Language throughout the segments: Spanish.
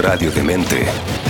Radio Demente.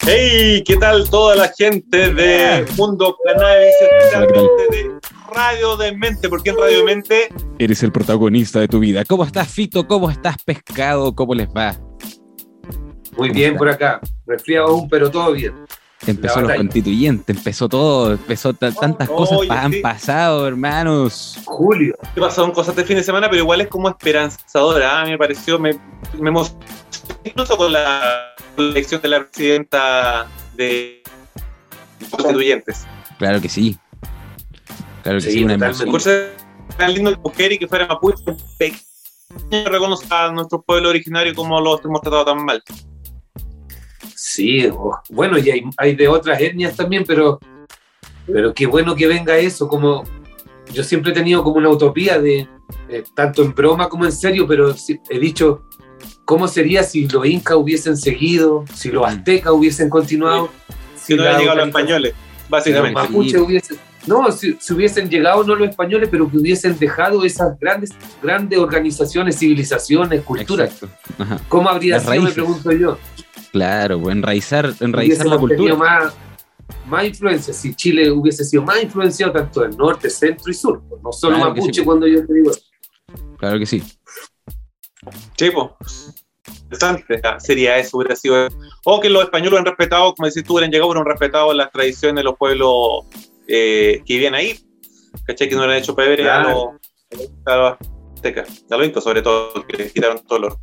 Hey, ¿qué tal toda la gente de Mundo Cannabis, especialmente de Radio de Mente? Porque en Radio de Mente Eres el protagonista de tu vida. ¿Cómo estás, Fito? ¿Cómo estás, Pescado? ¿Cómo les va? Muy ¿Cómo bien está? por acá. Resfriado aún, pero todo bien. Empezó los constituyentes, empezó todo, empezó ta- tantas cosas pa- han sí. pasado, hermanos. Julio. ¿qué pasaron cosas este fin de semana, pero igual es como esperanzadora. ¿ah? Me pareció, me, me emocionó incluso con la elección de la presidenta de constituyentes. Claro que sí. Claro que sí, Sí, una emoción. Tan lindo que mujer y que fuera mapuche, pequeño reconoce a nuestro pueblo originario como lo hemos tratado tan mal. Sí, bueno, y hay, hay de otras etnias también, pero, pero qué bueno que venga eso. Como yo siempre he tenido como una utopía de, eh, tanto en broma como en serio, pero he dicho, ¿cómo sería si los incas hubiesen seguido, si los Mm. aztecas hubiesen continuado? Si no hubieran llegado los españoles, básicamente. Hubiesen, no, si, si hubiesen llegado no los españoles, pero que hubiesen dejado esas grandes, grandes organizaciones, civilizaciones, culturas. ¿Cómo habría Las sido, me pregunto yo? Claro, pues, enraizar, enraizar la cultura. más, más influencia, si Chile hubiese sido más influenciado tanto del norte, centro y sur, pues, no solo Claro mapuche sí. cuando yo te digo. Claro que sí. Sí, pues. Interesante sería eso, hubiera sido. O que los españoles hubieran respetado, como decís tú, hubieran llegado, hubieran respetado las tradiciones de los pueblos eh, que vivían ahí. ¿Cachai? Que no hubieran hecho pebre Claro. a los, los aztecas, a los incas, sobre todo, que les quitaron todo el oro.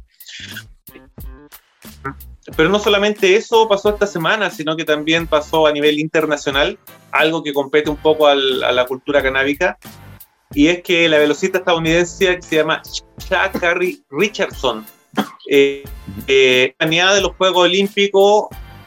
Pero no solamente eso pasó esta semana, sino que también pasó a nivel internacional, algo que compete un poco al- a la cultura canábica, y es que la velocista estadounidense que se llama Sha'Carri Richardson, eh, eh, planeada de los Juegos Olímpicos,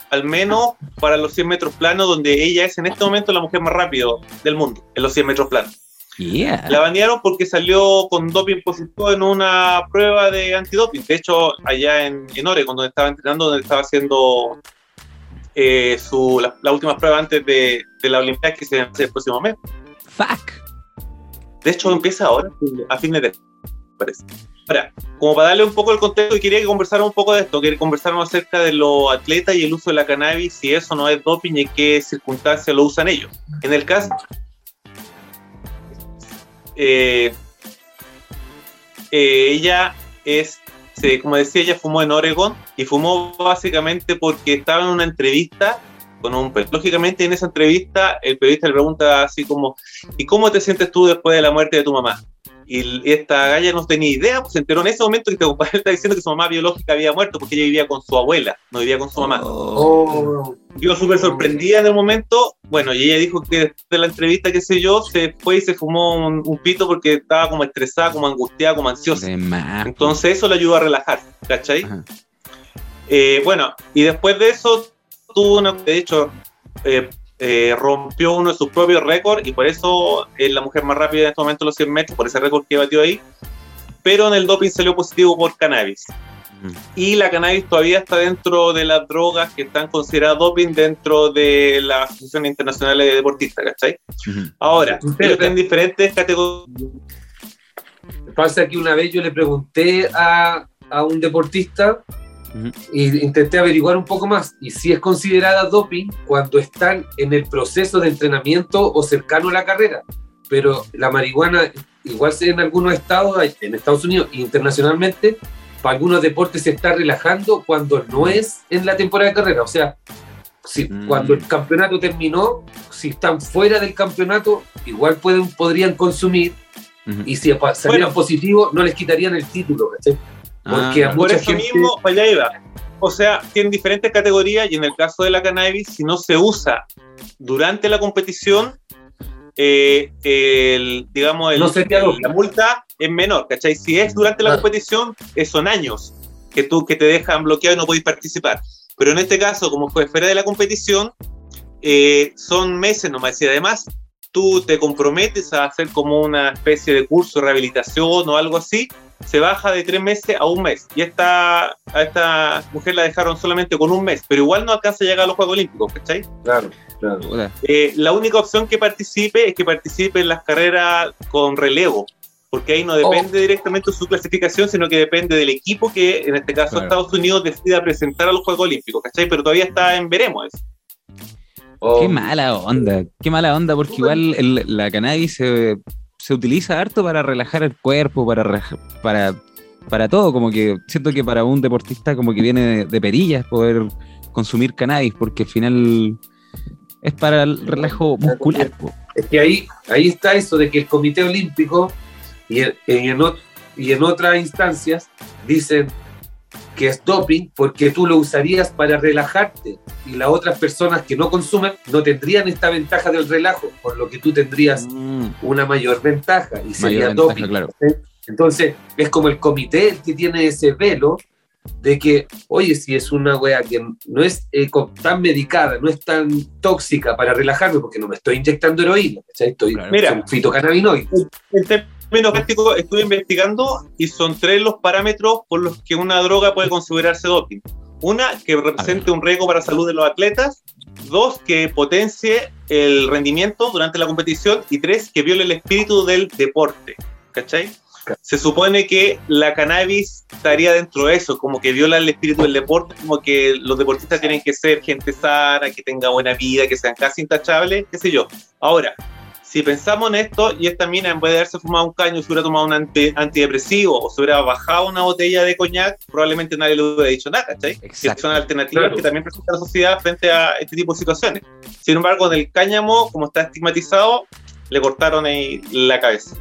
al menos para los 100 metros planos, donde ella es en este momento la mujer más rápida del mundo, en los 100 metros planos. Yeah. La banearon porque salió con doping positivo en una prueba de antidoping. De hecho, allá en, en Oregon, donde estaba entrenando, donde estaba haciendo eh, su, la, la última prueba antes de, de la Olimpiada que se hace el próximo mes. Fuck. De hecho, empieza ahora, a fines de parece. Ahora, como para darle un poco el contexto, quería que conversáramos un poco de esto, que conversáramos acerca de los atletas y el uso de la cannabis, si eso no es doping y en qué circunstancias lo usan ellos. En el caso, eh, eh, ella es, se- como decía, ella fumó en Oregon y fumó básicamente porque estaba en una entrevista con un periodista. Lógicamente, en esa entrevista, el periodista le pregunta así como, ¿y cómo te sientes tú después de la muerte de tu mamá? Y esta galla no tenía idea, pues se enteró en ese momento que este compadre está diciendo que su mamá biológica había muerto porque ella vivía con su abuela, no vivía con su mamá. Oh, Yo súper sorprendida en el momento, bueno, y ella dijo que después de la entrevista, qué sé yo, se fue y se fumó un, un pito porque estaba como estresada, como angustiada, como ansiosa. Entonces eso le ayudó a relajar, ¿cachai? Eh, bueno, y después de eso tuvo una, de hecho, eh, eh, rompió uno de sus propios récords y por eso es la mujer más rápida en este momento en los 100 metros, por ese récord que batió ahí. Pero en el doping salió positivo por cannabis. Ujú. Y la cannabis todavía está dentro de las drogas que están consideradas doping dentro de la Asociación Internacional de Deportistas, ¿cachai? Ahora, ellos tienen diferentes categorías. pasa que una vez yo le pregunté a, a un deportista Ujú. y intenté averiguar un poco más y si es considerada doping cuando están en el proceso de entrenamiento o cercano a la carrera. Pero la marihuana, igual en algunos estados, en Estados Unidos e internacionalmente, para algunos deportes se está relajando cuando no es en la temporada de carrera. O sea, si, Mm. cuando el campeonato terminó, si están fuera del campeonato, igual pueden, podrían consumir Ujú. y si salieran Bueno. positivos, no les quitarían el título. ¿cachai? Porque Ah, a Por eso gente- mismo, para allá iba. o sea, tienen diferentes categorías y en el caso de la cannabis, si no se usa durante la competición, eh, el, digamos, el- No sería el- doping. la multa es menor, ¿cachai? Si es durante la Claro. competición, eh, son años que tú que te dejan bloqueado y no podéis participar. Pero en este caso, como fue fuera de la competición, eh, son meses nomás. Y además, tú te comprometes a hacer como una especie de curso de rehabilitación o algo así, se baja de tres meses a un mes. Y esta, a esta mujer la dejaron solamente con un mes, pero igual no alcanza a llegar a los Juegos Olímpicos, ¿cachai? Claro, claro. Eh, la única opción que participe es que participe en las carreras con relevo, porque ahí no depende directamente de su clasificación, sino que depende del equipo que, en este caso Claro. Estados Unidos, decida presentar a los Juegos Olímpicos, ¿cachai? Pero todavía está en veremos eso. Oh, Qué mala onda, qué mala onda, porque igual el- la cannabis se, se utiliza harto para relajar el cuerpo, para, para, para todo, como que siento que para un deportista como que viene de, de perillas poder consumir cannabis, porque al final es para el relajo muscular. Es que ahí, ahí está eso de que el Comité Olímpico y en, y en y en otras instancias dicen que es doping porque tú lo usarías para relajarte y las otras personas que no consumen no tendrían esta ventaja del relajo, por lo que tú tendrías Mm, una mayor ventaja y sería ventaja, doping. Entonces, es como el comité que tiene ese velo de que, oye, si es una wea que no es eh, tan medicada, no es tan tóxica para relajarme, porque no me estoy inyectando heroína. Estoy Claro. Mira. fitocannabinoides. Términos prácticos, estuve investigando y son tres los parámetros por los que una droga puede considerarse doping. Una, que represente un riesgo para la salud de los atletas. Dos, que potencie el rendimiento durante la competición. Y tres, que viole el espíritu del deporte. ¿Cachai? Se supone que la cannabis estaría dentro de eso, como que viola el espíritu del deporte, como que los deportistas tienen que ser gente sana, que tenga buena vida, que sean casi intachables, qué sé yo. Ahora, si pensamos en esto y esta mina en vez de haberse fumado un caño se hubiera tomado un anti- antidepresivo o se hubiera bajado una botella de coñac, probablemente nadie le hubiera dicho nada, ¿cachai? Que Exacto. son alternativas Claro. que también presenta la sociedad frente a este tipo de situaciones. Sin embargo, en el cáñamo, como está estigmatizado, le cortaron ahí la cabeza.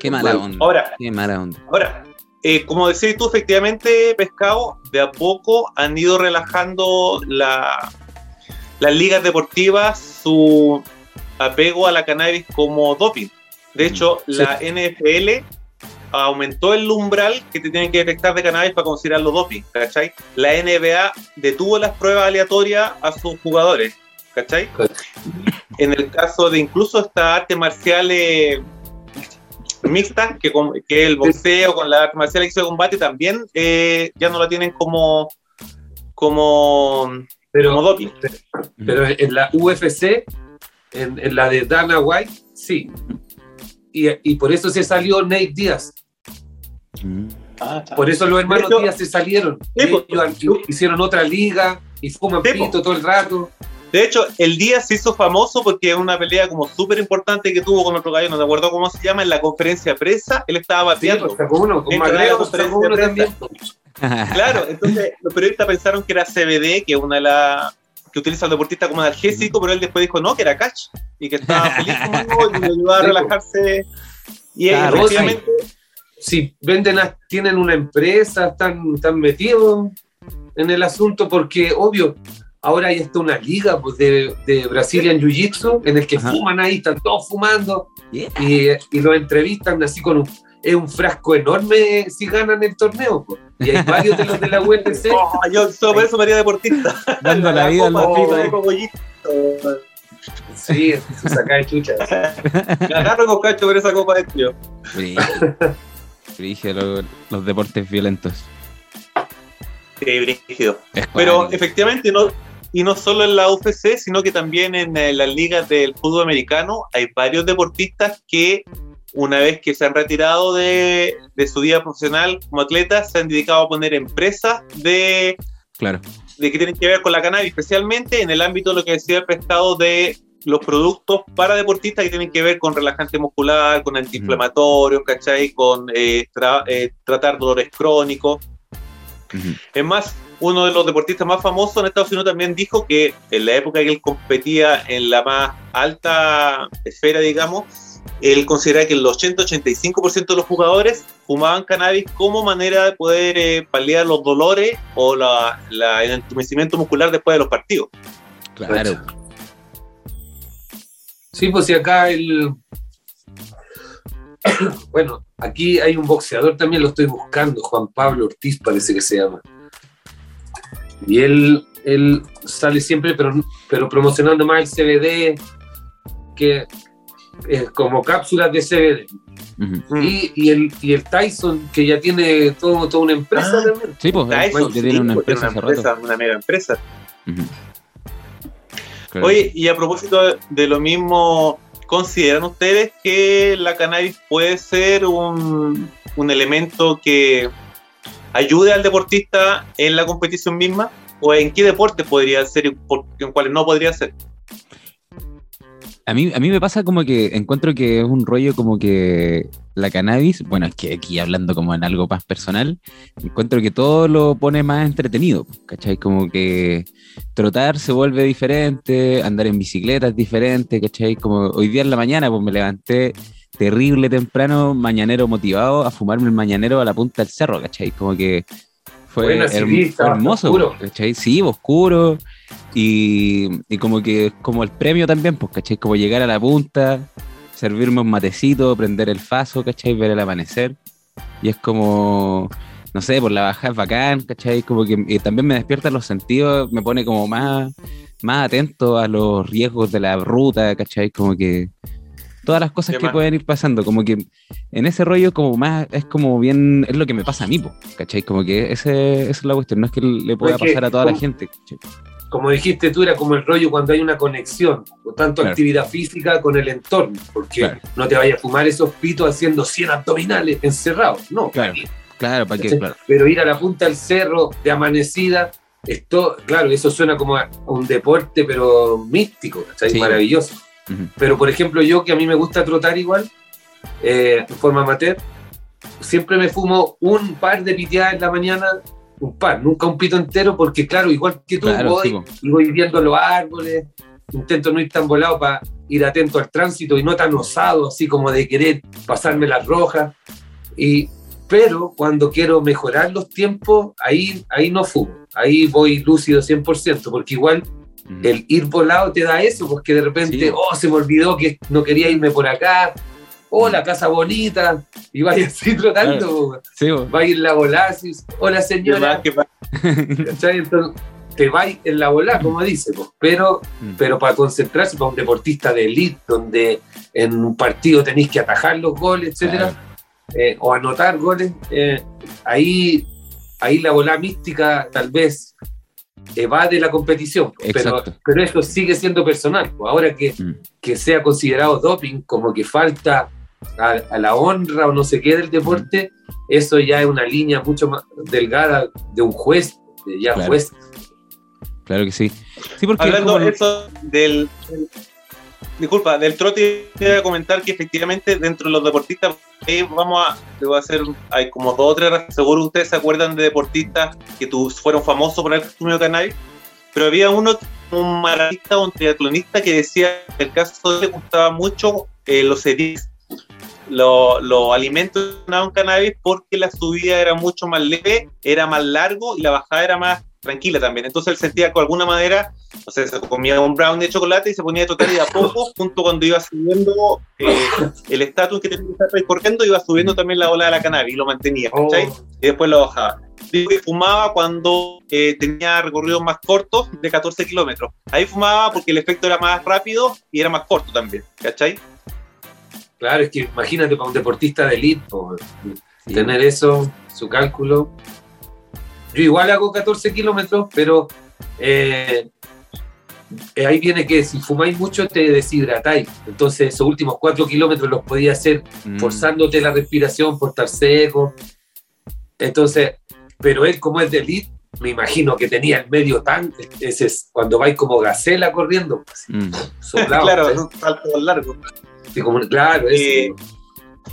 Qué mala onda. Ahora, Qué mala onda. Ahora, eh, como decís tú, efectivamente, Pescado, de a poco han ido relajando la- las ligas deportivas su apego a la cannabis como doping. De hecho, Sí. la NFL aumentó el umbral que te tienen que detectar de cannabis para considerarlo doping, ¿cachai? La NBA detuvo las pruebas aleatorias a sus jugadores, ¿cachai? En el caso de incluso estas artes marciales mixtas, que, con- que el boxeo con la arte marcial de combate también eh, ya no la tienen como como, como Pero, doping. pero en la UFC, en, en la de Dana White, sí. Y, y por eso se salió Nate Díaz. Mm. Por eso los hermanos Díaz se salieron. Sí, pues, hicieron otra liga y fuman Sí, pito todo el rato. De hecho, el día se hizo famoso porque es una pelea como súper importante que tuvo con otro gallo, no me acuerdo cómo se llama, en la conferencia presa, él estaba Sí, bateando. pues, sacó uno. Con Magreo conferencia uno de también. Claro, entonces los periodistas pensaron que era CBD, que es una de las que utiliza el deportista como analgésico, pero él después dijo no, que era catch y que estaba feliz y le ayudaba a relajarse. Y Claro, efectivamente, si venden, a- tienen una empresa, están, están metidos en el asunto, porque obvio, ahora hay hasta una liga pues, de, de Brazilian Jiu-Jitsu en el que Ajá. fuman ahí, están todos fumando Yeah. y, y los entrevistan así con un, es un frasco enorme si ganan el torneo. pues. Y hay varios de los de la UFC. oh, yo solo por eso me haría deportista. Dando la vida al de cogollito. Sí, se saca de chucha. Me agarro con cacho por esa copa de tío. Brígido. Brígido, lo- los deportes violentos. Sí, brígido. Pero efectivamente, no, y no solo en la UFC, sino que también en eh, las ligas del fútbol americano hay varios deportistas que una vez que se han retirado de, de su vida profesional como atletas, se han dedicado a poner empresas de, Claro. de que tienen que ver con la cannabis, especialmente en el ámbito de lo que decía el pescado de los productos para deportistas que tienen que ver con relajante muscular, con antiinflamatorios, ¿cachai? Con eh, tra- eh, tratar dolores crónicos. Es más, uno de los deportistas más famosos en Estados Unidos también dijo que en la época que él competía en la más alta esfera, digamos, él considera que el 80-85% de los jugadores fumaban cannabis como manera de poder eh, paliar los dolores o la, la- el entumecimiento muscular después de los partidos. Claro. Sí, pues si acá el. Bueno, aquí hay un boxeador también, lo estoy buscando, Juan Pablo Ortiz parece que se llama. Y él, él sale siempre, pero, pero promocionando más el CBD, que es como cápsulas de CBD. Y, y el, y el Tyson, que ya tiene todo, toda una empresa Ah. también. Sí, pues, Tyson, que tiene una sí, empresa una, rato. empresa, una mega empresa. Claro. Oye, y a propósito de lo mismo, ¿consideran ustedes que la cannabis puede ser un, un elemento que ayude al deportista en la competición misma? ¿O en qué deporte podría ser y por- en cuáles no podría ser? A mí, a mí me pasa como que encuentro que es un rollo como que la cannabis, bueno, es que aquí hablando como en algo más personal, encuentro que todo lo pone más entretenido, ¿cachai? Como que trotar se vuelve diferente, andar en bicicleta es diferente, ¿cachai? Como hoy día en la mañana, pues me levanté terrible temprano, mañanero motivado, a fumarme el mañanero a la punta del cerro, ¿cachai? Como que fue, sí, vi, fue estaba hermoso, oscuro. ¿cachai? Sí, oscuro. Y, y como que es como el premio también, pues, ¿cachai? Como llegar a la punta, servirme un matecito, prender el faso, ¿cachai? Ver el amanecer. Y es como, no sé, por la bajada es bacán, ¿cachai? Como que y también me despierta los sentidos, me pone como más, más atento a los riesgos de la ruta, ¿cachai? Como que todas las cosas que mal. pueden ir pasando, como que en ese rollo como más, es como bien, es lo que me pasa a mí, po, ¿cachai? Como que ese, esa es la cuestión, no es que le pueda pasar a toda la gente, ¿cachai? Como dijiste tú, era como el rollo cuando hay una conexión, o tanto Claro. actividad física con el entorno, porque Claro. no te vayas a fumar esos pitos haciendo 100 abdominales encerrados, no. Claro. Claro, para qué, claro. Pero ir a la punta del cerro de amanecida, esto, claro, eso suena como a un deporte, pero místico, ¿cachai? Sí. maravilloso. Ujú. Pero, por ejemplo, yo que a mí me gusta trotar igual, eh, de forma amateur, siempre me fumo un par de piteadas en la mañana, un par, nunca un pito entero, porque claro, igual que tú, Claro, voy sí, voy viendo los árboles, intento no ir tan volado para ir atento al tránsito y no tan osado, así como de querer pasarme las rojas. Y, pero cuando quiero mejorar los tiempos, ahí, ahí no fumo, ahí voy lúcido 100%, porque igual el ir volado te da eso, porque de repente, Sí. oh, se me olvidó que no quería irme por acá, oh, la casa bonita, y vaya así trotando, po. Sí, va a ir la así, hola ¿Qué señora, más? ¿Qué más? ¿cachai? Entonces, te va en la volada, como dice, pero, Mm. pero para concentrarse, para un deportista de elite, donde en un partido tenéis que atajar los goles, etcétera, eh, o anotar goles, eh, ahí, ahí la bola mística tal vez evade la competición, pero, pero eso sigue siendo personal. Ahora que, Mm. que sea considerado doping, como que falta a, a la honra o no sé qué del deporte, eso ya es una línea mucho más delgada de un juez, de ya Claro. juez. Claro que sí. Sí, porque Hablando como- de eso del, del- disculpa, del trote, quería comentar que efectivamente dentro de los deportistas, eh, vamos a, te voy a hacer, hay como dos o tres, seguro ustedes se acuerdan de deportistas que tu- fueron famosos por haber consumido cannabis, pero había uno, un maratonista o un triatlonista que decía que el caso de él le gustaba mucho eh, los edits, los los alimentos con cannabis porque la subida era mucho más leve, era más largo y la bajada era más tranquila también. Entonces él sentía de alguna manera, o sea, se comía un brownie de chocolate y se ponía a trotar y a poco, junto cuando iba subiendo eh, el estatus que tenía que estar recorriendo, iba subiendo también la ola de la cannabis y lo mantenía, ¿cachai? Oh, Y después lo bajaba. Digo que fumaba cuando eh, tenía recorridos más cortos de 14 kilómetros. Ahí fumaba porque el efecto era más rápido y era más corto también, ¿cachai? Claro, es que imagínate para un deportista de elite, Sí. tener eso, su cálculo. Yo igual hago 14 kilómetros, pero eh, eh, ahí viene que si fumáis mucho te deshidratáis. Entonces esos últimos 4 kilómetros los podía hacer Mm. forzándote la respiración por estar seco. Entonces, pero él como es de elite, me imagino que tenía el medio tan, ese es cuando vais como gacela corriendo, así, Mm. soplado, claro, ¿sí? un salto largo. Como- claro, eso. Eh,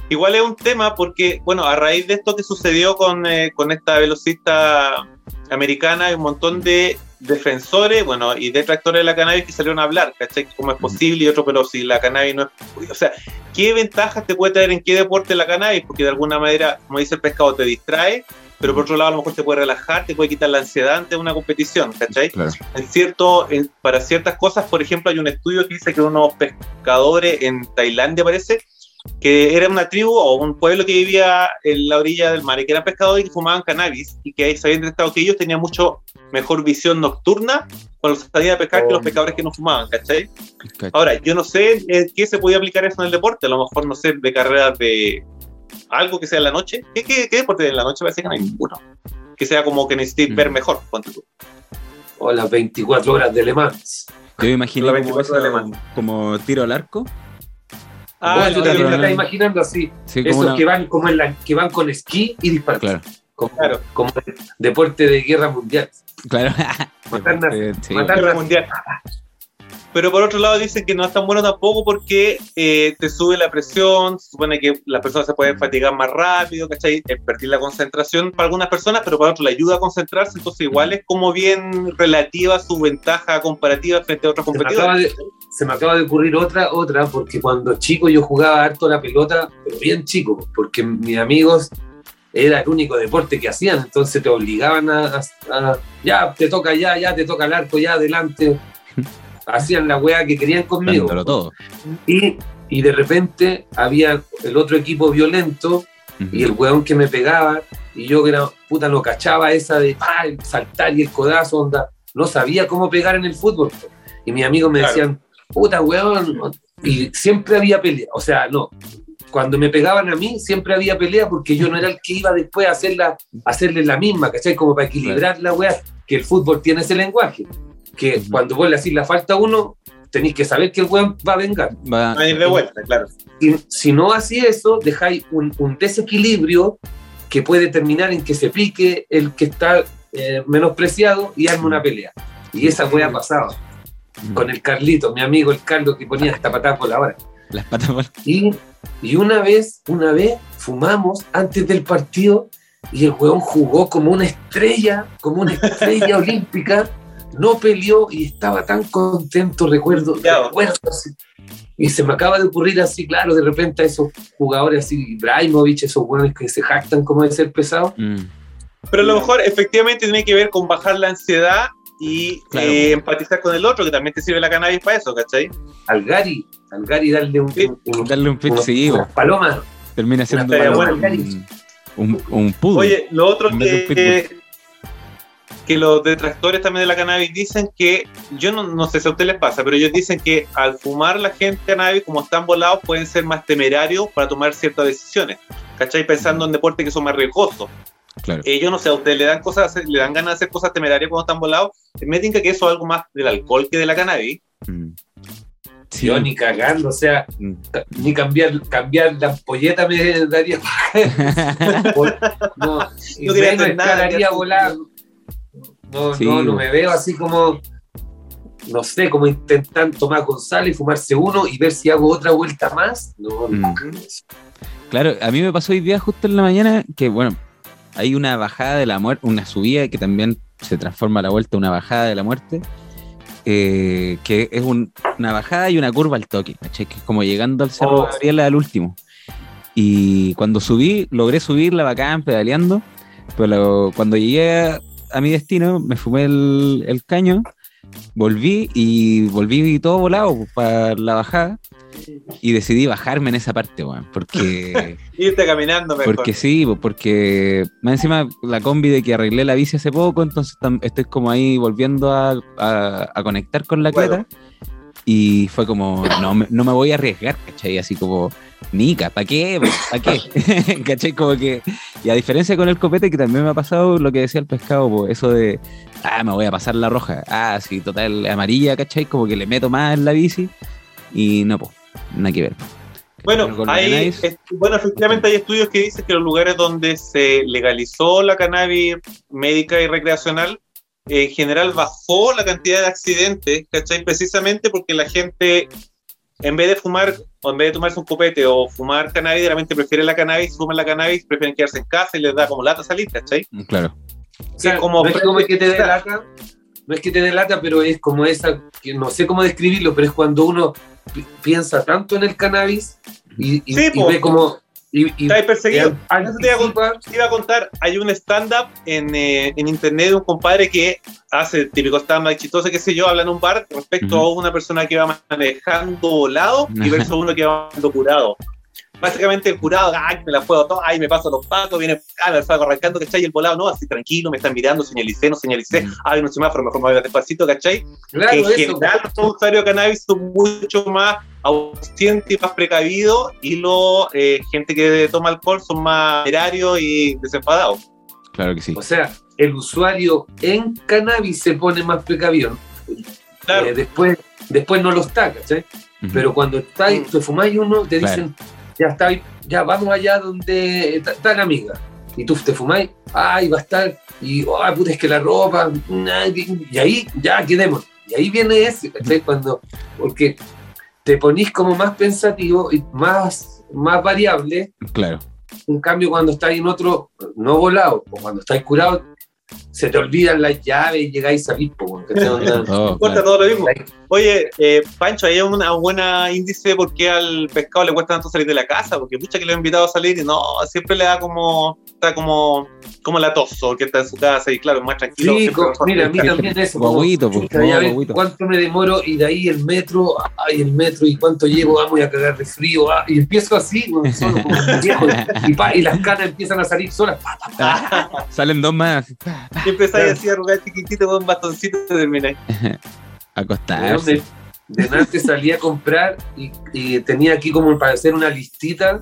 Igual es un tema porque, bueno, a raíz de esto que sucedió con, eh, con esta velocista americana, hay un montón de defensores, bueno, y detractores de la cannabis que salieron a hablar, ¿cachai? ¿Cómo es posible? Y otro, pero si la cannabis no es... O sea, ¿qué ventajas te puede traer en qué deporte la cannabis? Porque de alguna manera, como dice el pescado, te distrae, pero por otro lado a lo mejor te puede relajar, te puede quitar la ansiedad ante una competición, ¿cachai? Claro. En cierto, en- para ciertas cosas, por ejemplo, hay un estudio que dice que unos pescadores en Tailandia, parece, que era una tribu o un pueblo que vivía en la orilla del mar y que eran pescadores y que fumaban cannabis y que ahí se habían detectado que ellos tenían mucho mejor visión nocturna cuando salían a pescar que los pescadores que no fumaban, ¿cachai? Ahora, yo no sé en qué se podía aplicar eso en el deporte, a lo mejor, no sé, de carreras de algo que sea en la noche. ¿Qué, qué, qué deporte en la noche? Parece que no hay ninguno. Que sea como que necesites Mm. ver mejor, tú. O las 24 horas de Le Mans. Yo me imaginé La como, 24 de eso, alemán. como tiro al arco. Ah, Vos yo también estás no. imaginando así. Sí, Esos una- que van como en la, que van con esquí y disparan. Claro, Como, Claro. como deporte de guerra mundial. claro. Matar sí, Matar- mundial. Pero por otro lado dicen que no es tan bueno tampoco porque eh, te sube la presión, se supone que las personas se pueden fatigar más rápido, ¿cachai? Perder la concentración para algunas personas, pero para otros le ayuda a concentrarse, entonces igual es como bien relativa su ventaja comparativa frente a otros Se me, acaba competidores. de, se me acaba de ocurrir otra, otra, porque cuando chico yo jugaba harto la pelota, pero bien chico, porque mis amigos era el único deporte que hacían, entonces te obligaban a, a- a- ya, te toca ya, ya, te toca el arco, ya, adelante. Hacían la weá que querían conmigo. dándolo todo. Y, y de repente había el otro equipo violento y el weón que me pegaba, y yo que era, puta, no cachaba esa de saltar y el codazo, onda, no sabía cómo pegar en el fútbol. Y mis amigos me Claro. decían, puta, weón, no". y siempre había pelea, o sea, no, cuando me pegaban a mí, siempre había pelea porque yo no era el que iba después a, hacerla, a hacerle la misma, ¿cachai? Como para equilibrar la weá, que el fútbol tiene ese lenguaje, que Ujú. cuando vos le decís la falta a uno, tenéis que saber que el weón va a vengar. Va- a ir de vuelta, claro. Y si no así eso, dejáis un, un desequilibrio que puede terminar en que se pique el que está eh, menospreciado y arme una pelea. Y esa wea pasaba con el Carlito, mi amigo el Carlos que ponía esta patada por la hora. Las patas por- Y, y una vez, una vez fumamos antes del partido y el weón jugó como una estrella, como una estrella olímpica, no peleó y estaba tan contento, recuerdo, Ya. recuerdo así. Y se me acaba de ocurrir así, claro, de repente a esos jugadores así, Ibrahimovic, esos weones que se jactan como de ser pesados, Mm. Pero a lo mejor efectivamente tiene que ver con bajar la ansiedad y Claro. eh, empatizar con el otro, que también te sirve la cannabis para eso, ¿cachai? al Gary, al Gary darle un, Sí. un- Darle un pit, sí, termina siendo un, bueno. un, un pudo. Oye, lo otro un que, que los detractores también de la cannabis dicen que, yo no, no sé si a ustedes les pasa, pero ellos dicen que al fumar la gente cannabis, como están volados, pueden ser más temerarios para tomar ciertas decisiones, ¿cachai? Pensando en deportes que son más riesgosos. claro. Eh, no sé, a ustedes le dan cosas, le dan ganas de hacer cosas temerarias cuando están volados. Me tinca que eso es algo más del alcohol que de la cannabis. Mm. Sí. Yo ni cagando, o sea, Mm. ni cambiar, cambiar la ampolleta me daría. No, No quería hacer nada, volar. No, Sí, no, no me veo así como, no sé, como intentar tomar González, fumarse uno y ver si hago otra vuelta más. No, no. Claro, a mí me pasó hoy día justo en la mañana que, bueno, hay una bajada de la muerte, una subida que también se transforma a la vuelta una bajada de la muerte, eh, que es un- una bajada y una curva al toque, ¿cachai? Que es como llegando al Cerro Oh. Gabriela al último. Y cuando subí, logré subirla bacán, pedaleando, pero cuando llegué a, mi destino, me fumé el, el caño, volví y volví todo volado para la bajada y decidí bajarme en esa parte, weón, porque... Irte caminando mejor. Porque sí, porque más encima la combi de que arreglé la bici hace poco, entonces estoy como ahí volviendo a, a- a conectar con la Bueno. cleta. Y fue como, no, no me voy a arriesgar, ¿cachai? Así como, Nica, ¿para qué? ¿Para qué? ¿cachai? Como que, y a diferencia con el copete, que también me ha pasado lo que decía el pescado, pues, eso de, ah, me voy a pasar la roja, ah, sí, total, amarilla, ¿cachai? Como que le meto más en la bici, y no, pues, nada que ver. Bueno, hay, es- bueno, efectivamente hay estudios que dicen que los lugares donde se legalizó la cannabis médica y recreacional, en general bajó la cantidad de accidentes, ¿cachai? Precisamente porque la gente, en vez de fumar, o en vez de tomarse un copete o fumar cannabis, realmente prefiere la cannabis, fuman la cannabis, prefieren quedarse en casa y les da como lata salir, ¿cachai? Claro. O sea, como- no es como que te dé lata, no es que te dé lata, pero es como esa, que no sé cómo describirlo, pero es cuando uno pi- piensa tanto en el cannabis y, y- Sí, y po. ve como... Y, y- perseguido. y Eso te iba a anticipa- Te iba a contar, hay un stand-up en, eh, en internet de un compadre que hace el típico stand-up chistoso, qué sé yo, habla en un bar respecto a una persona que va manejando volado y versus uno que va manejando curado. Básicamente el curado, ay, me la puedo todo, ay, me paso los pacos, viene, ah, me salgo arrancando, ¿cachai? Y el volado, no, así tranquilo, me están mirando, señalicé, no señalicé, Mm. ay, no semáforo, mejor me voy despacito, ¿cachai? Claro, que en eso. general los usuarios de cannabis son mucho más ausentes y más precavidos y los eh, gente que toma alcohol son más temerarios y desenfadados. Claro que sí. O sea, el usuario en cannabis se pone más precavido. Claro. Eh, después, después no lo está, ¿cachai? Ujú. Pero cuando está, Mm. te fumáis uno, te Claro. dicen, ya está, ya vamos allá donde está, la amiga. Y tú te fumáis, ay, va a estar, y, ay, puta, es que la ropa, y ahí, ya, quedemos. Y ahí viene ese, ¿cachai? Cuando, porque te ponís como más pensativo y más, más variable, Claro. en cambio, cuando estáis en otro, no volado, o cuando estáis curado, se te olvidan las llaves y llegáis a ¿cachai? Onda, Oh, claro. todo lo mismo. Oye, eh, Pancho, ¿hay un buen índice por qué al pescado le cuesta tanto salir de la casa? Porque mucha que lo he invitado a salir y no, siempre le da como, está como, como la tos, porque está en su casa y claro, es más tranquilo. Sí, siempre co- mejor mira, a que mí también eso. como, Guaguito, pues, chuta, ya no, ves guaguito. ¿Cuánto me demoro? Y de ahí el metro, ay, el metro, y cuánto llego, vamos a cagar de frío, ah, y empiezo así, bueno, solo como un viejo, y, pa, y las canas empiezan a salir solas. pa, pa, pa. Salen dos más. Siempre empezáis así a arrugar chiquitito con un bastoncito y termináis. Acostarse. De, de antes salí a comprar y, y tenía aquí como para hacer una listita,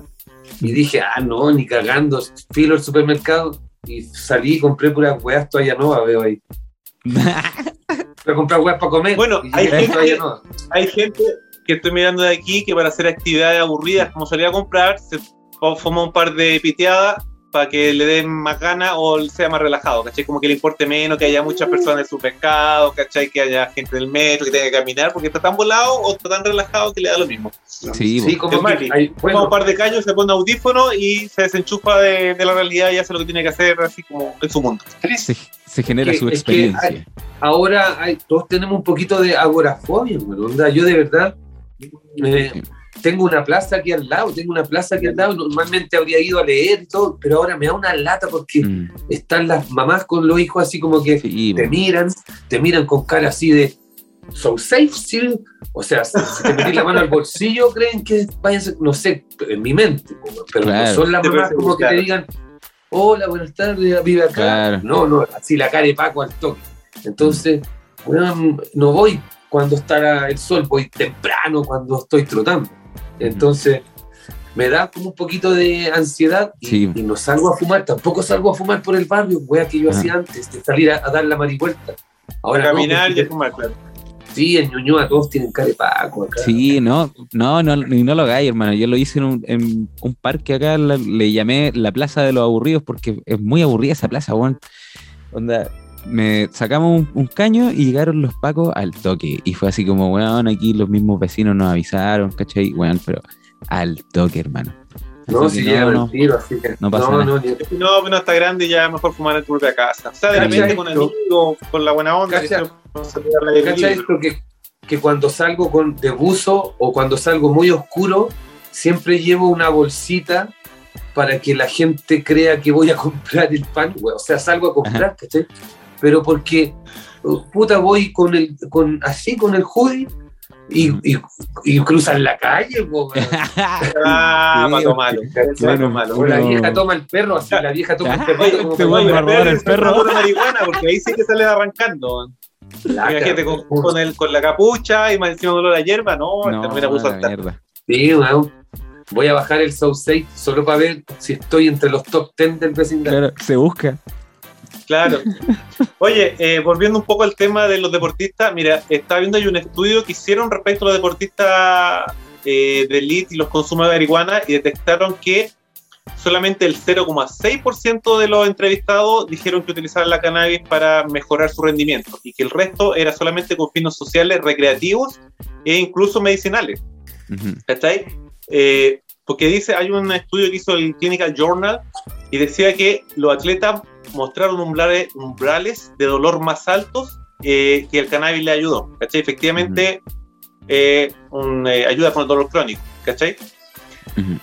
y dije, ah, no, ni cagando, filo el supermercado, y salí y compré puras weas toalla nova, veo ahí. A comprar weas para comer. Bueno, y hay gente-. Hay que estoy mirando de aquí que para hacer actividades aburridas, como salir a comprar, se fuma un par de piteadas para que le den más ganas o sea más relajado, ¿cachai? Como que le importe menos, que haya muchas personas en su pescado, ¿cachai? Que haya gente del metro, que tenga que caminar, porque está tan volado o está tan relajado que le da lo mismo. Sí, Sí, po. como Fuma bueno, un par de caños, se pone audífono y se desenchufa de, de la realidad y hace lo que tiene que hacer, así como en su mundo. se, se genera que- su es que experiencia. ahora hay, todos tenemos un poquito de agorafobia, bueno, onda, yo de verdad eh, tengo una plaza aquí al lado, tengo una plaza aquí al lado, normalmente habría ido a leer y todo, pero ahora me da una lata porque Mm, están las mamás con los hijos así como que sí, te miran, te miran con cara así de so safe, sí? O sea, si si te metís la mano al bolsillo, creen que vayan a ser- no sé, en mi mente, pero Claro. no son las mamás como que te digan, hola, buenas tardes, vive acá. Claro. No, no, así la cara de Paco al toque. Entonces, weón, no voy cuando está el sol, voy temprano cuando estoy trotando. Entonces, me da como un poquito de ansiedad y, Sí. y no salgo a fumar, tampoco salgo a fumar por el barrio, wea que yo Ah. hacía antes, de salir a, a dar la marivuelta. Ahora no, Caminar y fumar, claro. Sí, en Ñuñoa todos tienen cara de Paco acá. Sí, no, no, no, y no lo hagáis, hermano. Yo lo hice en un, en un parque acá, la- le llamé la Plaza de los Aburridos porque es muy aburrida esa plaza, weón. Onda, me sacamos un, un caño y llegaron los pacos al toque. Y fue así como, weón, aquí los mismos vecinos nos avisaron, ¿cachai? Weón, pero al toque, hermano. No, Así que llegan no, el tiro, así que. no pasa no, nada. no, Si no, no está grande y ya es mejor fumar en tu propia casa. O sea, de ¿Cachai repente con amigos, con la buena onda, que no de ¿Cachai libre. esto que, que cuando salgo con, de buzo o cuando salgo muy oscuro, siempre llevo una bolsita para que la gente crea que voy a comprar el pan? O sea, salgo a comprar, ¿cachai? Pero porque, uh, puta, voy con el, con, así con el hoodie y, y, y cruzan la calle, po. Ah, para tomarlo. Bueno, malo. La vieja toma el perro, así la vieja toma el perrito como Te para- voy a robar el perro. Marihuana, porque ahí sí que sale arrancando. Laca, Imagínate con, con, el, con la capucha y más encima olor a hierba, no, no, este me la puso la a saltar. mierda. Sí, weón. Voy a bajar el South 6 solo para ver si estoy entre los top 10 del vecindario. Claro, se busca. Claro. Oye, eh, volviendo un poco al tema de los deportistas, mira, estaba viendo hay un estudio que hicieron respecto a los deportistas eh, de elite y los consumos de marihuana y detectaron que solamente el 0,6% de los entrevistados dijeron que utilizaban la cannabis para mejorar su rendimiento y que el resto era solamente con fines sociales, recreativos e incluso medicinales. ¿Cachai? Eh, porque dice, hay un estudio que hizo el Clinical Journal y decía que los atletas mostraron umbrales, umbrales de dolor más altos eh, que el cannabis le ayudó, ¿cachai? Efectivamente, eh, un, eh, ayuda con el dolor crónico, ¿cachai?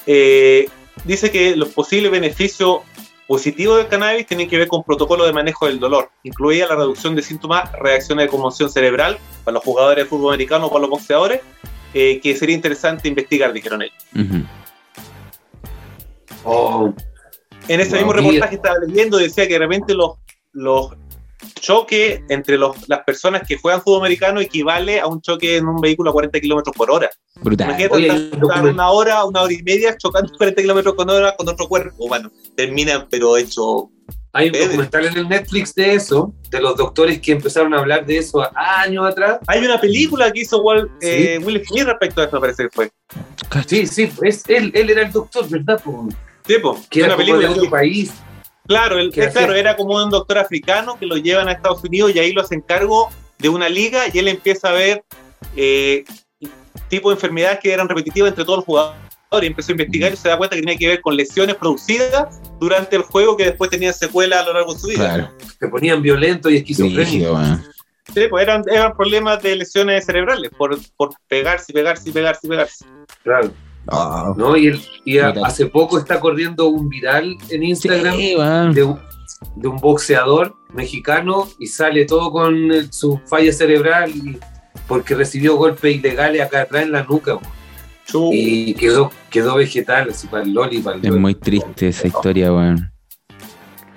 Eh, dice que los posibles beneficios positivos del cannabis tienen que ver con protocolo de manejo del dolor, incluida la reducción de síntomas, reacciones de conmoción cerebral para los jugadores de fútbol americano o para los boxeadores, eh, que sería interesante investigar, dijeron ellos. Oh, En ese Wow, mismo reportaje estaba leyendo, decía que de repente los, los choques entre los- las personas que juegan fútbol americano equivale a un choque en un vehículo a 40 kilómetros por hora. Brutal. Imagínate Oye, estar- una hora, una hora y media chocando 40 kilómetros por hora con otro cuerpo. Bueno, terminan, pero hecho. hay un documental en el Netflix de eso, de los doctores que empezaron a hablar de eso años atrás. Hay una película que hizo Wal- eh, Will Smith respecto a esto, me parece que fue. Sí, sí, es, él, él era el doctor, ¿verdad? po? Sí, po, Que era una como película. de otro país. Claro, eh, hacía- claro, era como un doctor africano que lo llevan a Estados Unidos y ahí lo hacen cargo de una liga y él empieza a ver eh, tipo de enfermedades que eran repetitivas entre todos los jugadores y empezó a investigar y se da cuenta que tenía que ver con lesiones producidas durante el juego que después tenían secuelas a lo largo de su vida. Claro. Se ponían violentos y esquizofrénicos. Sí, pues eran, eran problemas de lesiones cerebrales por, por pegarse y pegarse y pegarse y pegarse. Claro. Ah. ¿no? Y, a- hace poco está corriendo un viral en Instagram Sí, de, un, de un boxeador mexicano y sale todo con el- su falla cerebral y- porque recibió golpes ilegales acá atrás en la nuca y quedó, quedó vegetal, así para el loli, para el Es loli. muy triste esa historia, weón.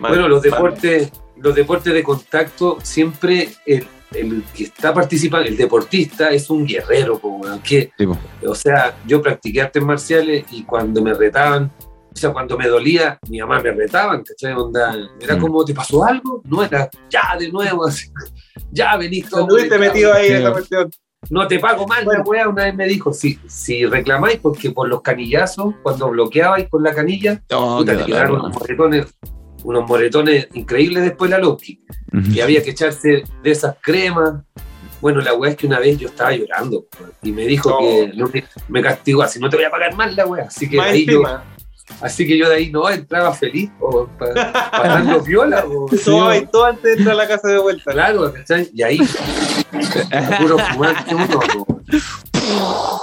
Bueno, los deportes, los deportes de contacto, siempre el, el que está participando, el deportista, es un guerrero, po, que, Sí, o sea, yo practiqué artes marciales y cuando me retaban, o sea, cuando me dolía, mi mamá me retaban, ¿cachai? Onda, era Mm. como, ¿te pasó algo? No era, ya, de nuevo, así, ya, venís todo. Molestado. metido ahí en Sí. esa cuestión. No te pago mal, la weá, una vez me dijo, si, si reclamáis, porque por los canillazos, cuando bloqueabais con la canilla, Oh, puta, te quedaron unos moretones, unos moretones increíbles después de la low kick. Ujú. Y había que echarse de esas cremas. Bueno, la weá es que una vez yo estaba llorando y me dijo No. que no me, castigó así, no te voy a pagar más la weá. Así que, Más ahí yo, así que yo de ahí no entraba feliz o pa- pasando viola. O, Todo, y todo antes de entrar a la casa de vuelta. Claro, ¿cachai? Y ahí, puro fumar, uno,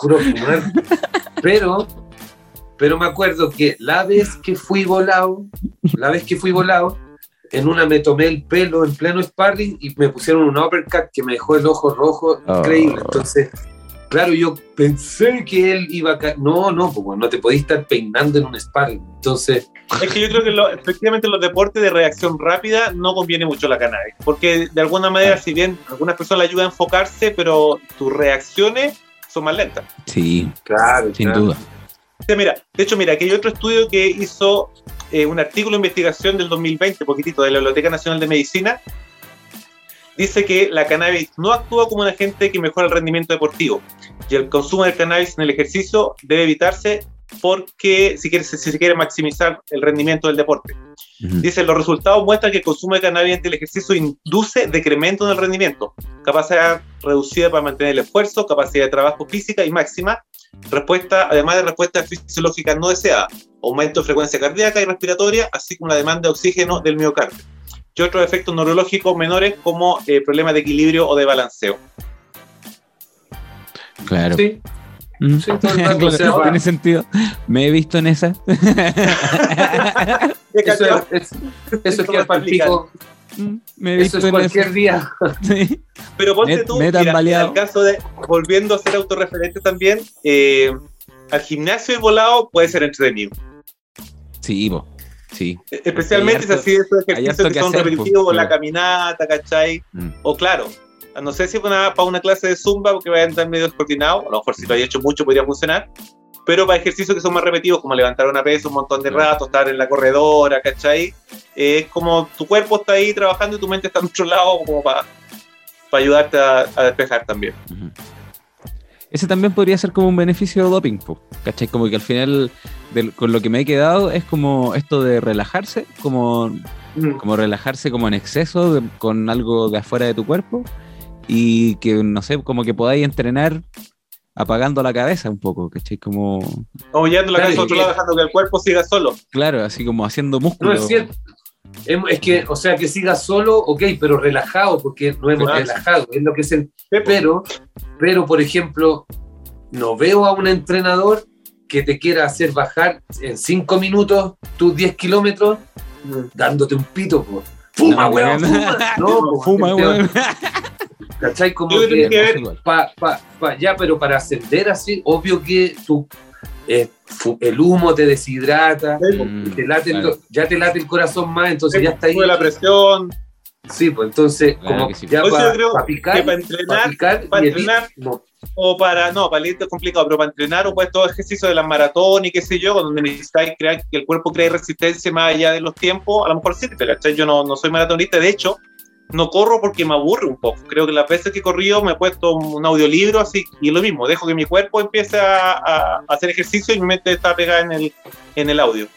puro fumar. Pero, pero me acuerdo que la vez que fui volado, la vez que fui volado, en una me tomé el pelo en pleno sparring y me pusieron un uppercut que me dejó el ojo rojo, Oh. increíble. Entonces, claro, yo pensé que él iba a caer. No, no, pues no te podías estar peinando en un sparring. Entonces, Es que yo creo que lo- efectivamente los deportes de reacción rápida no conviene mucho la cannabis, porque de alguna manera, si bien algunas personas le ayudan a enfocarse, pero tus reacciones son más lentas. Sí, claro, sin claro. duda. Mira, de hecho, mira, que hay otro estudio que hizo eh, un artículo de investigación del 2020, poquitito, de la Biblioteca Nacional de Medicina, dice que la cannabis no actúa como un agente que mejora el rendimiento deportivo y el consumo del cannabis en el ejercicio debe evitarse porque si, quiere, si se quiere maximizar el rendimiento del deporte. Ujú. Dice, los resultados muestran que el consumo de cannabis ante el ejercicio induce decremento en el rendimiento, capacidad reducida para mantener el esfuerzo, capacidad de trabajo física y máxima, respuesta, además de respuestas fisiológicas no deseadas, aumento de frecuencia cardíaca y respiratoria, así como la demanda de oxígeno del miocardio, y otros efectos neurológicos menores como eh, problemas de equilibrio o de balanceo. Claro. Sí, Mm. Sí, Claro, sea, tiene sentido. Me he visto en esa. eso es, es- eso es que al palpico, Me he eso es en cualquier día. Sí. Pero ponte Me- tú, me mira, en el caso de, volviendo a ser autorreferente también, eh, al gimnasio y volado puede ser entretenido. Sí, po. Sí. Especialmente si así esos ejercicios que que son hacer, repetitivos, pues, la claro. caminata, ¿cachai? Mm. O claro, no sé si para una, para una clase de zumba, porque vaya a entrar medio descoordinado, a lo mejor si lo haya hecho mucho podría funcionar, pero para ejercicios que son más repetitivos, como levantar una pesa un montón de rato, estar en la corredora, ¿cachai? Eh, es como tu cuerpo está ahí trabajando y tu mente está en otro lado, como para, para ayudarte a, a despejar también. Ese también podría ser como un beneficio doping, ¿cachai? Como que al final, del- con lo que me he quedado, es como esto de relajarse, como, como relajarse como en exceso, de- con algo de afuera de tu cuerpo, y que, no sé, como que podáis entrenar apagando la cabeza un poco, ¿cachai? Como, O la Claro, cabeza a otro lado, dejando que el cuerpo siga solo. claro, así como haciendo músculo. No es cierto. Es, que, o sea, que siga solo, ok, pero relajado, porque no hemos Claro. relajado, es lo que es el... Pero, pero, por ejemplo, no veo a un entrenador que te quiera hacer bajar en cinco minutos tus 10 kilómetros dándote un pito, po. Fuma, No, weón, fuma. No, Fuma, weón. ¿Cachai? Como Yo que que, tiene que ver- Igual. pa, pa, pa- ya, pero para ascender así, obvio que tú, eh, el humo te deshidrata, Mm, te late el- ya te late el corazón más, entonces ya está ahí. La presión. Sí, pues entonces, Claro como sí. ya para picar, que para pa' entrenar, picar para entrenar, no. o para, no, para el es complicado, pero para entrenar o para todo ejercicio de la maratón y qué sé yo, donde necesitáis crear que el cuerpo cree resistencia más allá de los tiempos, a lo mejor sí, ¿cachai? Yo no, no soy maratonista, de hecho, no corro porque me aburre un poco. Creo que las veces que he corrido me he puesto un audiolibro así, y lo mismo, dejo que mi cuerpo empiece a, hacer ejercicio y mi mente está pegada en el, en el audio.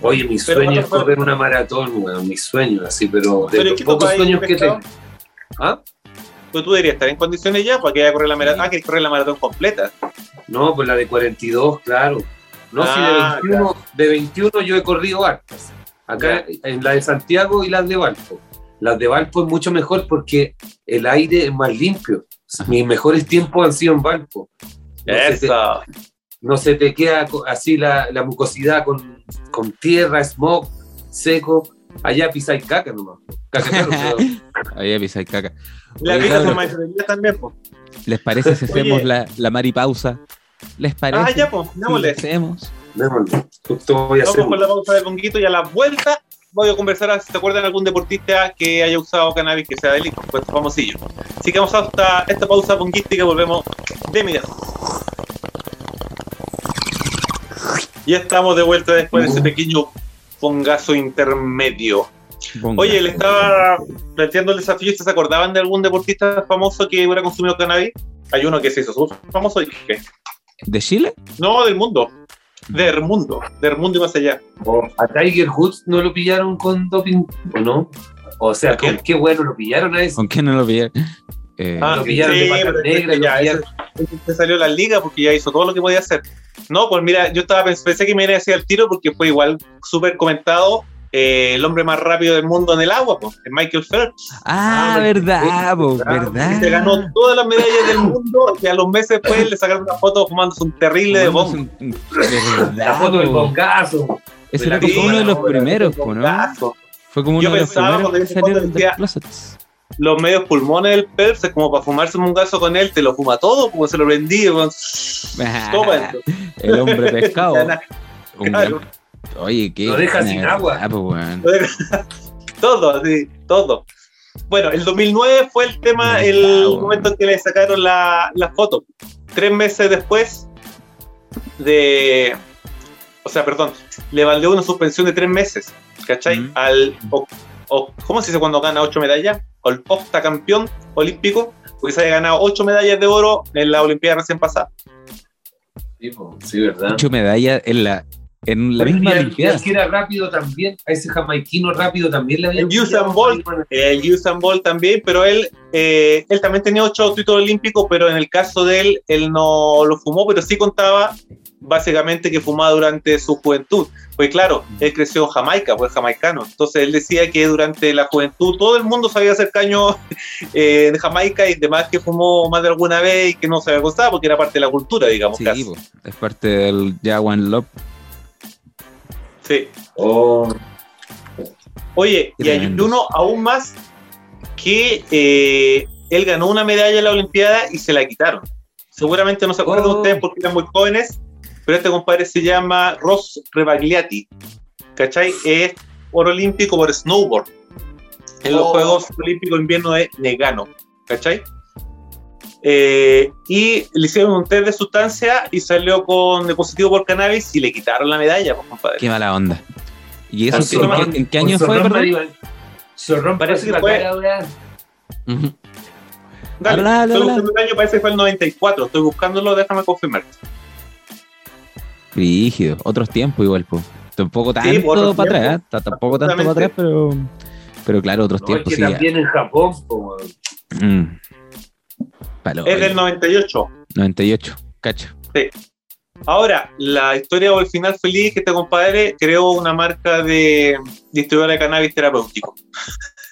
Oye, mi Pero sueño es correr una maratón, weón, mi sueño, así, pero de Pero los ¿qué pocos sueños que tengo. ¿Ah? Pero tú deberías estar en condiciones ya para que vaya a correr la maratón. Ah, que correr la maratón completa. No, pues la de 42, claro. No, Ah, si de 21, de 21 yo he corrido hartas. Acá en la de Santiago y las de Valpo. Las de Valpo es mucho mejor porque el aire es más limpio. Mis mejores tiempos han sido en Valpo. No se te, Eso. no se te queda así la, la mucosidad con, con tierra, smog, seco. Allá pisáis caca nomás. Caca, claro, pero- Ahí pisa caca. La Oye, vida también, pues. ¿Les parece si hacemos la, la maripausa? ¿Les parece? Ah, ya, pues, si démosle. la hacemos? Démosle. Justo voy a hacer. Vamos con la pausa de Ponguito y a la vuelta voy a conversar a si te acuerdan algún deportista que haya usado cannabis que sea delito, pues famosillo. Así que vamos a esta, pausa ponguística y volvemos de inmediato. Ya estamos de vuelta después de ese pequeño pongazo intermedio. Ponga. Oye, le estaba planteando el desafío. ¿Ustedes se acordaban de algún deportista famoso que hubiera consumido cannabis? Hay uno que se hizo súper famoso y que. ¿De Chile? No, del mundo. Del mundo. Del mundo y más allá. ¿A Tiger Woods no lo pillaron con doping o no? O sea, con qué bueno lo pillaron a ese. ¿Con quién no lo vi? Eh, Ah, lo pillaron sí, de ya, lo pillaron. ese- ese se salió a la liga porque ya hizo todo lo que podía hacer. No, pues mira, yo estaba pens- pensé que me iba a decir al tiro porque fue igual súper comentado eh, el hombre más rápido del mundo en el agua, pues, el Michael Phelps. ah, Ah, verdad, po, verdad. Y se ganó todas las medallas del mundo y a los meses después le sacaron una foto fumándose un terrible de bomba. Verdad, La foto del bongazo. Ese de era como uno de los primeros, po, ¿no? Fue como Yo uno de los pensaba primeros cuando que salieron. Los medios pulmones del Phelps es como para fumarse un gaso con él, te lo fuma todo, porque se lo pues, Toma esto. El hombre pescado. Un Claro. gran- Oye, qué. Lo deja buena sin agua. po, weón. todo, así, todo. Bueno, el 2009 fue el tema, el momento en que le sacaron la, la foto. Tres meses después de. O sea, perdón, le valió una suspensión de tres meses, ¿cachai? Mm. Al. o- o- ¿Cómo se dice cuando gana ocho medallas? Al octacampeón olímpico, porque se había ganado ocho medallas de oro en la Olimpiada recién pasada. Sí, sí, verdad. Ocho medallas en la, en la misma al que era rápido también, a ese jamaiquino rápido también le había El Usain Bolt. El Usain Bolt también, pero él, eh, él también tenía ocho títulos olímpicos, pero en el caso de él, él no lo fumó, pero sí contaba básicamente que fumaba durante su juventud. Pues claro, él creció en Jamaica, pues jamaicano. Entonces él decía que durante la juventud todo el mundo sabía hacer caño eh, de Jamaica y demás que fumó más de alguna vez y que no se había costado porque era parte de la cultura, digamos. Sí, casi. po, es parte del Ya One Love. Sí. Oh, Oye, y hay uno aún más que eh, él ganó una medalla en la Olimpiada y se la quitaron. Seguramente no se acuerdan Oh. ustedes porque eran muy jóvenes, pero este compadre se llama Ross Rebagliati. ¿Cachai? Es oro olímpico por snowboard en los Oh. Juegos Olímpicos Invierno de Negano. ¿Cachai? Eh, y le hicieron un test de sustancia y salió con de positivo por cannabis y le quitaron la medalla, pues, compadre. Qué mala onda. ¿Y eso Al qué- en, qué, en qué año fue, perdón? Zorrón Parece parece que la fue- cara. Dale, Habla, habla, estoy habla. buscando el año, parece que fue el 94. Estoy buscándolo, déjame confirmar. Rígido, otros tiempos igual, pues. Tampoco tanto Sí, para atrás, tiempos. ¿eh? Ta- tampoco tanto para atrás, pero, pero claro, otros No, es tiempos que sí. también en Japón. Mm. Es del 98. 98, cacho. Ahora, la historia o el final feliz que este compadre creó una marca de distribuidora de cannabis terapéutico.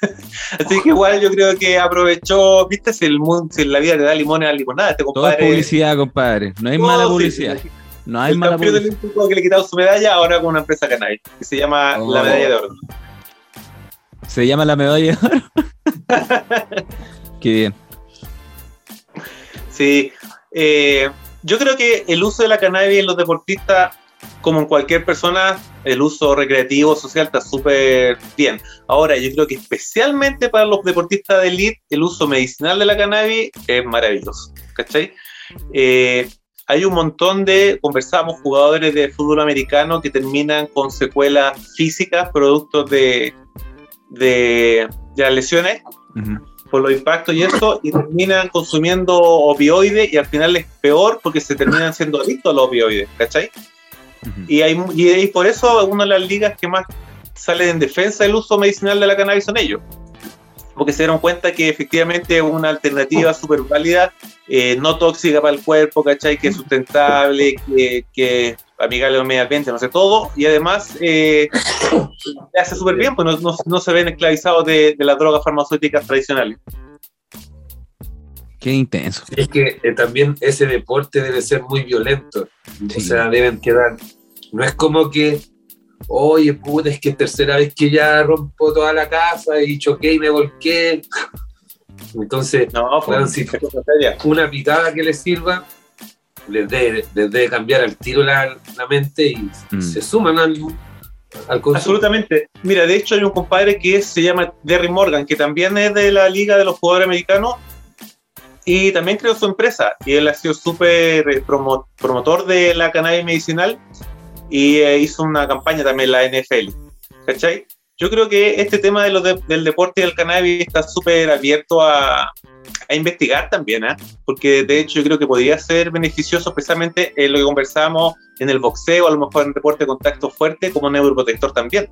Así que igual yo creo que aprovechó, viste, si, el mundo, si la vida te da limones a limonada, este Todo es compadre. publicidad, compadre. No hay mala sí, publicidad. sí. No hay el mala campeón del publicidad. Olímpico que le quitado su medalla ahora con una empresa cannabis, que se llama Oh. la medalla de oro. Se llama la medalla de oro. Qué bien. Sí, eh, yo creo que el uso de la cannabis en los deportistas, como en cualquier persona, el uso recreativo, social está súper bien. Ahora, yo creo que especialmente para los deportistas de elite, el uso medicinal de la cannabis es maravilloso, ¿cachai? Eh, hay un montón de, conversamos, jugadores de fútbol americano que terminan con secuelas físicas, productos de, de, de las lesiones, Ujú. Por los impactos y eso, y terminan consumiendo opioides y al final es peor porque se terminan siendo adictos a los opioides, ¿cachai? Ujú. Y, hay, y, y por eso una de las ligas que más salen en defensa del uso medicinal de la cannabis son ellos. Porque se dieron cuenta que efectivamente es una alternativa súper válida, eh, no tóxica para el cuerpo, ¿cachai? Que es sustentable, que, que es amigable al medio ambiente, no sé, todo. Y además eh, le hace súper bien, pues no, no- no se ven esclavizados de, de las drogas farmacéuticas tradicionales. Qué intenso. Es que eh, también ese deporte debe ser muy violento. Sí. O sea, deben quedar. No es como que, oye, puta, es que es tercera vez que ya rompo toda la casa y choqué y me volqué. Entonces, No, pues, seria. una picada que les sirva les debe, les debe cambiar al tiro la, la mente y Mm. se suman al, al consumo. Absolutamente. Mira, de hecho hay un compadre que se llama Derry Morgan, que también es de la Liga de los Jugadores Americanos y también creó su empresa. Y él ha sido súper eh, promo- promotor de la cannabis medicinal y eh, hizo una campaña también en la NFL. ¿Cachai? Yo creo que este tema de los de- del deporte y del cannabis está súper abierto a, a investigar también, ¿ah? porque de hecho yo creo que podría ser beneficioso especialmente en lo que conversamos en el boxeo, a lo mejor en deporte de contacto fuerte, como neuroprotector también.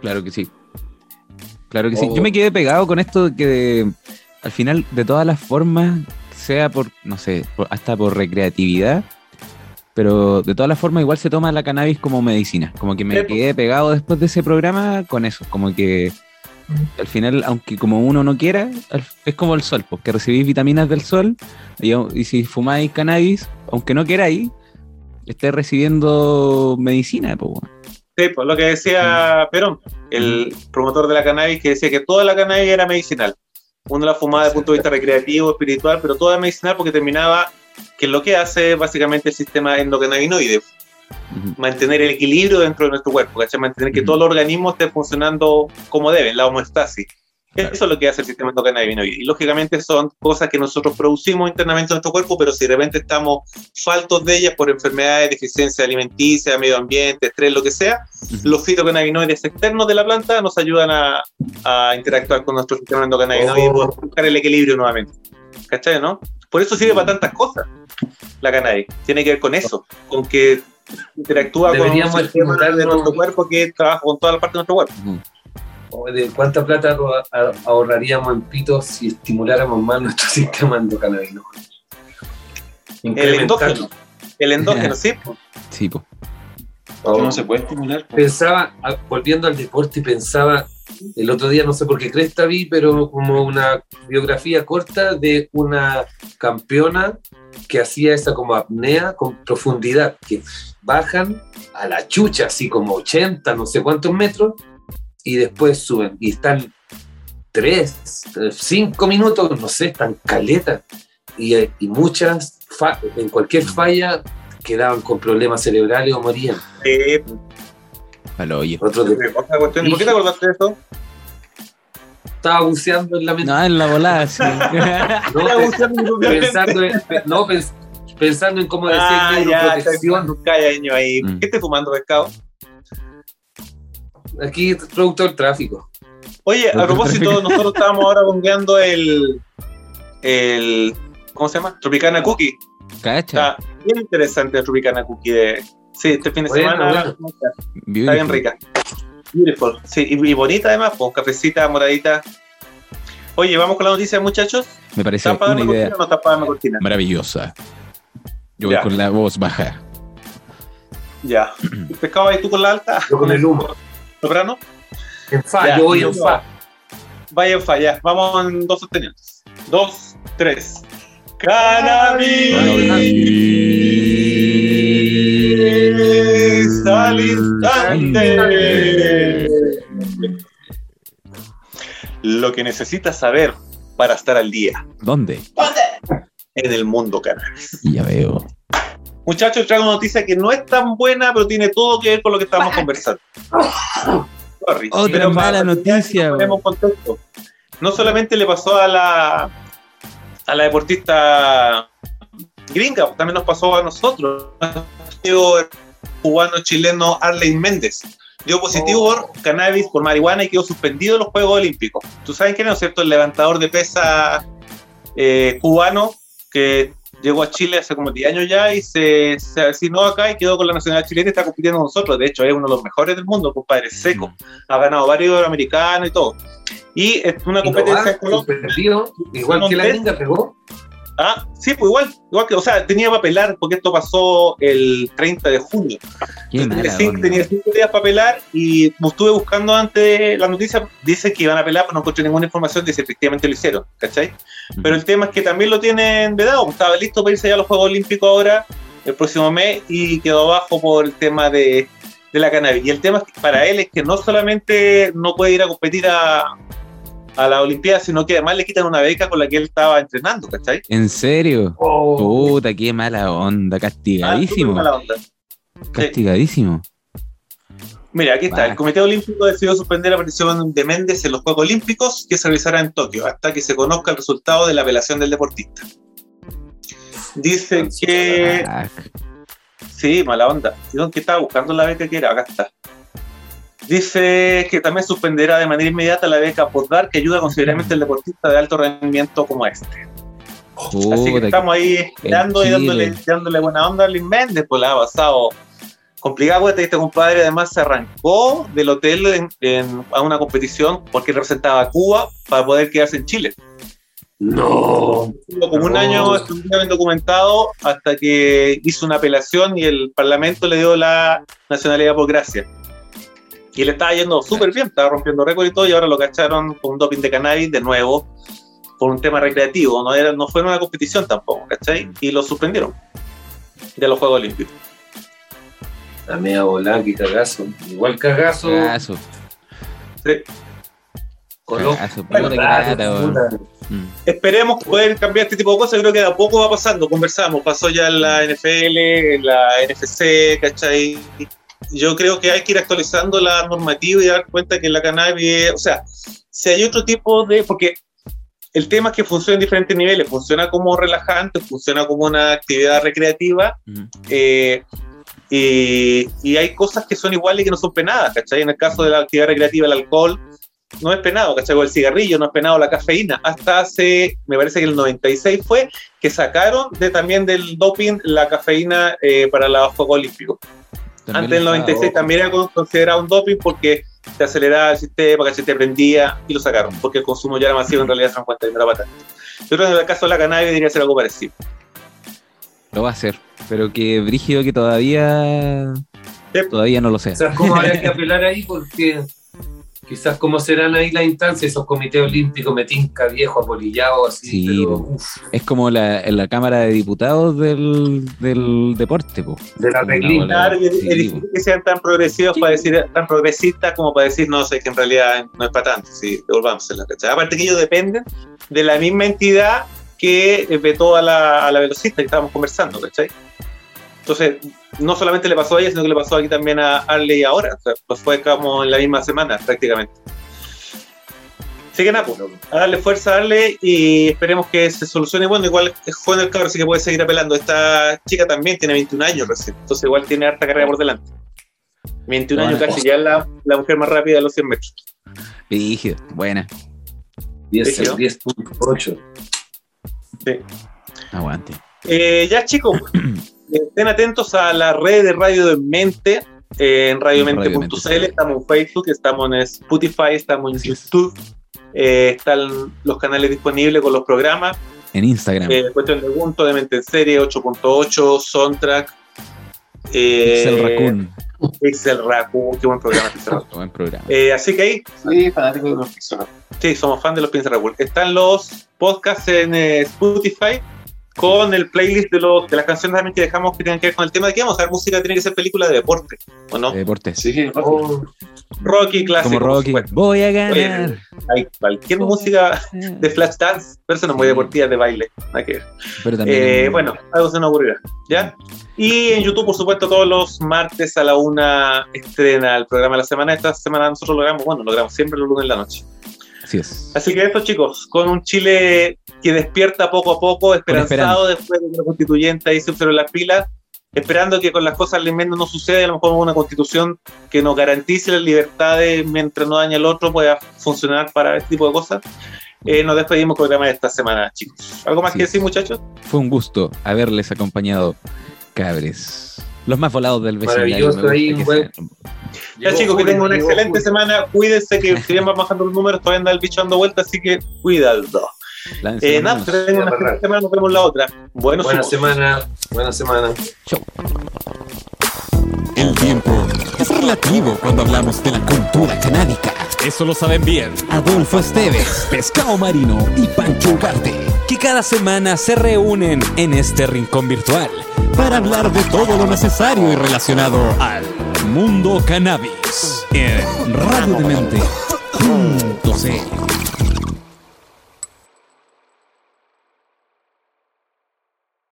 Claro que sí. Claro que sí. Oh. Yo me quedé pegado con esto de que al final, de todas las formas, sea por, no sé, por- hasta por recreatividad, pero de todas las formas igual se toma la cannabis como medicina. Como que me quedé pegado después de ese programa con eso. Como que al final, aunque como uno no quiera, es como el sol, porque recibís vitaminas del sol y, y si fumáis cannabis, aunque no queráis, estés recibiendo medicina. weón. Sí, pues lo que decía Perón, el promotor de la cannabis, que decía que toda la cannabis era medicinal. Uno la fumaba desde el punto de vista recreativo, espiritual, pero toda medicinal porque terminaba, que lo que hace básicamente el sistema endocannabinoide, mantener el equilibrio dentro de nuestro cuerpo, ¿cachai? mantener que Ujú. todo el organismo esté funcionando como debe, la homeostasis. Claro. Eso es lo que hace el sistema endocannabinoide. Y lógicamente son cosas que nosotros producimos internamente en nuestro cuerpo, pero si de repente estamos faltos de ellas por enfermedades, deficiencia alimenticia, medio ambiente, estrés, lo que sea, Ujú. los fitocannabinoides externos de la planta nos ayudan a, a interactuar con nuestro sistema endocannabinoide y Oh. poder buscar el equilibrio nuevamente. ¿Cachai, no? Por eso sirve para tantas cosas la cannabis. Tiene que ver con eso, con que interactúa Deberíamos con un sistema de nuestro cuerpo que trabaja con toda la parte de nuestro cuerpo. O de ¿Cuánta plata ahorraríamos en pitos si estimuláramos más nuestro sistema endocannabino? El endógeno. El endógeno, sí. Sí, po. Oh. no se puede estimular. pues. Pensaba, volviendo al deporte, pensaba el otro día, no sé por qué cresta vi, pero como una biografía corta de una campeona que hacía esa como apnea con profundidad, que bajan a la chucha, así como 80, no sé cuántos metros, y después suben. Y están tres, eh, cinco minutos, no sé, están caletas. Y, eh, y muchas, en cualquier falla, quedaban con problemas cerebrales o morían. Eh, Al hoyo. Otro de- otra cuestión. ¿Y ¿Por qué te acordaste de eso? estaba buceando en la mente. No, en la volada, sí. No, pe- pensando, en, no, pens- pensando en cómo decir Ah, ya, neuroprotección. fumando un callaño ahí. Mm. ¿Qué estás fumando, pescado? Aquí, producto del tráfico. Oye, a propósito, nosotros estábamos ahora bongueando el, el. ¿Cómo se llama? Tropicana Cookie. Cacha. Está bien interesante el Tropicana Cookie de. Sí, este fin de Bueno, semana. bueno. Está bien rica. Beautiful. Sí, y, y bonita además, con cafecita moradita. Oye, vamos con la noticia, muchachos. Me parece ¿Están para una idea cortina o no maravillosa. Yo voy Ya. con la voz baja. Ya. ¿Pescado ahí tú con la alta? Yo con el humo. ¿Soprano? En fa, Ya, yo voy en fa. Vaya en falla. Vamos en dos sostenidos. Dos, tres. Cannabis al instante. Lo que necesitas saber para estar al día ¿Dónde? en el mundo cannabis. Ya veo. Muchachos, traigo una noticia que no es tan buena, pero tiene todo que ver con lo que estamos conversando. Sorry. Otra mala noticia, contexto. No solamente le pasó a la a la deportista gringa, también nos pasó a nosotros. El cubano chileno Arley Méndez dio positivo Oh. por cannabis por marihuana y quedó suspendido de los Juegos Olímpicos. Tú sabes quién es, ¿no es cierto? El levantador de pesa eh, cubano que llegó a Chile hace como 10 años ya y se, se asignó acá y quedó con la nacionalidad chilena y está compitiendo con nosotros. De hecho, es uno de los mejores del mundo, compadre, seco. Ha ganado varios americanos y todo. Y es una competencia igual que la gringa pegó. Ah, sí, pues igual, igual que, o sea, tenía para pelar porque esto pasó el 30 de junio. Qué Tenía mala cinco, onda. tenía cinco días para pelar y estuve buscando antes la noticia, dice que iban a pelar, pero no encontré ninguna información de si efectivamente lo hicieron, ¿cachai? Pero el tema es que también lo tienen vedado, pues, estaba listo para irse ya a los Juegos Olímpicos ahora, el próximo mes, y quedó abajo por el tema de, de la cannabis. Y el tema es que para él es que no solamente no puede ir a competir a, a la Olimpiada, sino que además le quitan una beca con la que él estaba entrenando, ¿cachai? ¿En serio? Oh, Puta, qué mala onda. Ah, Castigadísimo. súper mala onda. Castigadísimo. Mira, aquí está. Vale. El Comité Olímpico decidió suspender la participación de Méndez en los Juegos Olímpicos que se realizará en Tokio hasta que se conozca el resultado de la apelación del deportista. Dice que. Ah, Sí, mala onda. Dijeron que estaba buscando la beca que era. Acá está. Dice que también suspenderá de manera inmediata la beca por dar que ayuda considerablemente al deportista de alto rendimiento como este. Así que estamos ahí esperando y dándole, dándole buena onda a Lin Méndez, pues la ha pasado complicado, porque este compadre además se arrancó del hotel en- en- a una competición porque representaba a Cuba para poder quedarse en Chile. no. Estuvo como un No. año estuvieron documentado hasta que hizo una apelación y el Parlamento le dio la nacionalidad por gracia. Y le estaba yendo súper bien, estaba rompiendo récord y todo, y ahora lo cacharon con un doping de cannabis de nuevo por un tema recreativo, no, era, no fue una competición tampoco, ¿cachai? Y lo suspendieron de los Juegos Olímpicos. La media volada, qué cagazo. Igual cagazo. cagazo. Sí. Colo- Cagazo, Bueno, Claro. Mm. Esperemos poder cambiar este tipo de cosas, creo que de a poco va pasando, conversamos, pasó ya en la NFL, en la NFC, ¿cachai? Yo creo que hay que ir actualizando la normativa y dar cuenta que la cannabis, o sea, si hay otro tipo de, porque el tema es que funciona en diferentes niveles, funciona como relajante, funciona como una actividad recreativa, eh, y, y hay cosas que son iguales y que no son penadas, ¿cachai? En el caso de la actividad recreativa, el alcohol no es penado, ¿cachai? O el cigarrillo no es penado, la cafeína. Hasta hace, me parece que el 96 fue, que sacaron de, también del doping la cafeína eh, para los Juegos Olímpicos. También Antes del estaba- 96 también era con- considerado un doping porque te aceleraba el sistema, que se te prendía y lo sacaron, porque el consumo ya era masivo, en realidad se cuenta era para tanto. Yo creo que en el caso de la cannabis debería ser algo parecido. Lo va a hacer. Pero que brígido que todavía. Sí. Todavía no lo sé. Quizás cómo habrá que apelar ahí porque quizás cómo serán ahí las instancias, esos comités olímpicos, metinca viejo, apolillado, así, Sí, pero Es como la, en la Cámara de Diputados del, del deporte, po. de la reglina. Sí, es difícil que sean tan progresivos para decir, tan progresistas como para decir, no sé, que en realidad no es para tanto, sí, devolvámosela, ¿cachai? Aparte que ellos dependen de la misma entidad que eh, vetó a la, a la velocista que estábamos conversando, ¿cachai? Entonces, no solamente le pasó a ella, sino que le pasó aquí también a Arley ahora, o sea, pues fue como en la misma semana prácticamente. Así que nada, pues, a darle fuerza a Arley y esperemos que se solucione. Bueno, igual es joven el cabro, así que puede seguir apelando. Esta chica también tiene 21 años recién, entonces igual tiene harta carrera por delante. 21 años casi, ya es la, la mujer más rápida de los 100 metros. Brígido. Buena. 10, Rígido. 10.8. Aguante. Eh, ya chicos, estén atentos a la red de Radio de Mente, eh, en radiomente.cl, Radiomente. estamos en Facebook, estamos en Spotify, estamos en YouTube, eh, están los canales disponibles con los programas. En Instagram. Eh, cuestión de punto, de mente en serie, 8.8, Soundtrack. Eh, Pixel Raccoon. Pixel Raccoon, qué buen programa. Pixel Raccoon. Buen programa. Eh, así que ahí, Sí, fanático de los Pixel. sí, somos fan de los Pixel Raccoon. Están los podcasts en eh, Spotify con el playlist de, los, de las canciones también que dejamos que tienen que ver con el tema de que vamos a ver música, tiene que ser película de deporte, ¿o no? De deportes. Sí, Oh, Rocky, clásico. Como Rocky. Voy a ganar. Hay cualquier música de Flashdance, pero eso no es muy Sí. deportiva de baile. que ver. Pero también. Eh, en- bueno, algo se nos ocurrirá. ¿Ya? Y en YouTube, por supuesto, todos los martes a la una estrena el programa de la semana. Esta semana nosotros lo grabamos, bueno, lo grabamos siempre los lunes en la noche. Así es. Así que esto, chicos, con un Chile que despierta poco a poco, esperanzado después de que la constituyente ahí se las pilas, esperando que con las cosas al menos no suceda y a lo mejor una constitución que nos garantice las libertades mientras no daña al otro pueda funcionar para este tipo de cosas. Eh, nos despedimos con el programa de esta semana, chicos. ¿Algo más Sí. que decir, muchachos? Fue un gusto haberles acompañado, cabres. Los más volados del vecindario. Maravilloso ahí, sean. Ya chicos, que tengan una excelente Julio. semana. Cuídense que si bien van bajando los números, todavía anda el bicho dando vueltas, así que cuidado. Eh, nada, que tengan una semana, nos vemos la otra. Bueno, Buena somos. semana, buena semana. El tiempo es relativo cuando hablamos de la cultura canábica. Eso lo saben bien Adolfo Esteves, Pescado Marino y Pancho Ugarte, que cada semana se reúnen en este rincón virtual para hablar de todo lo necesario y relacionado al mundo cannabis en radiodemente.cl.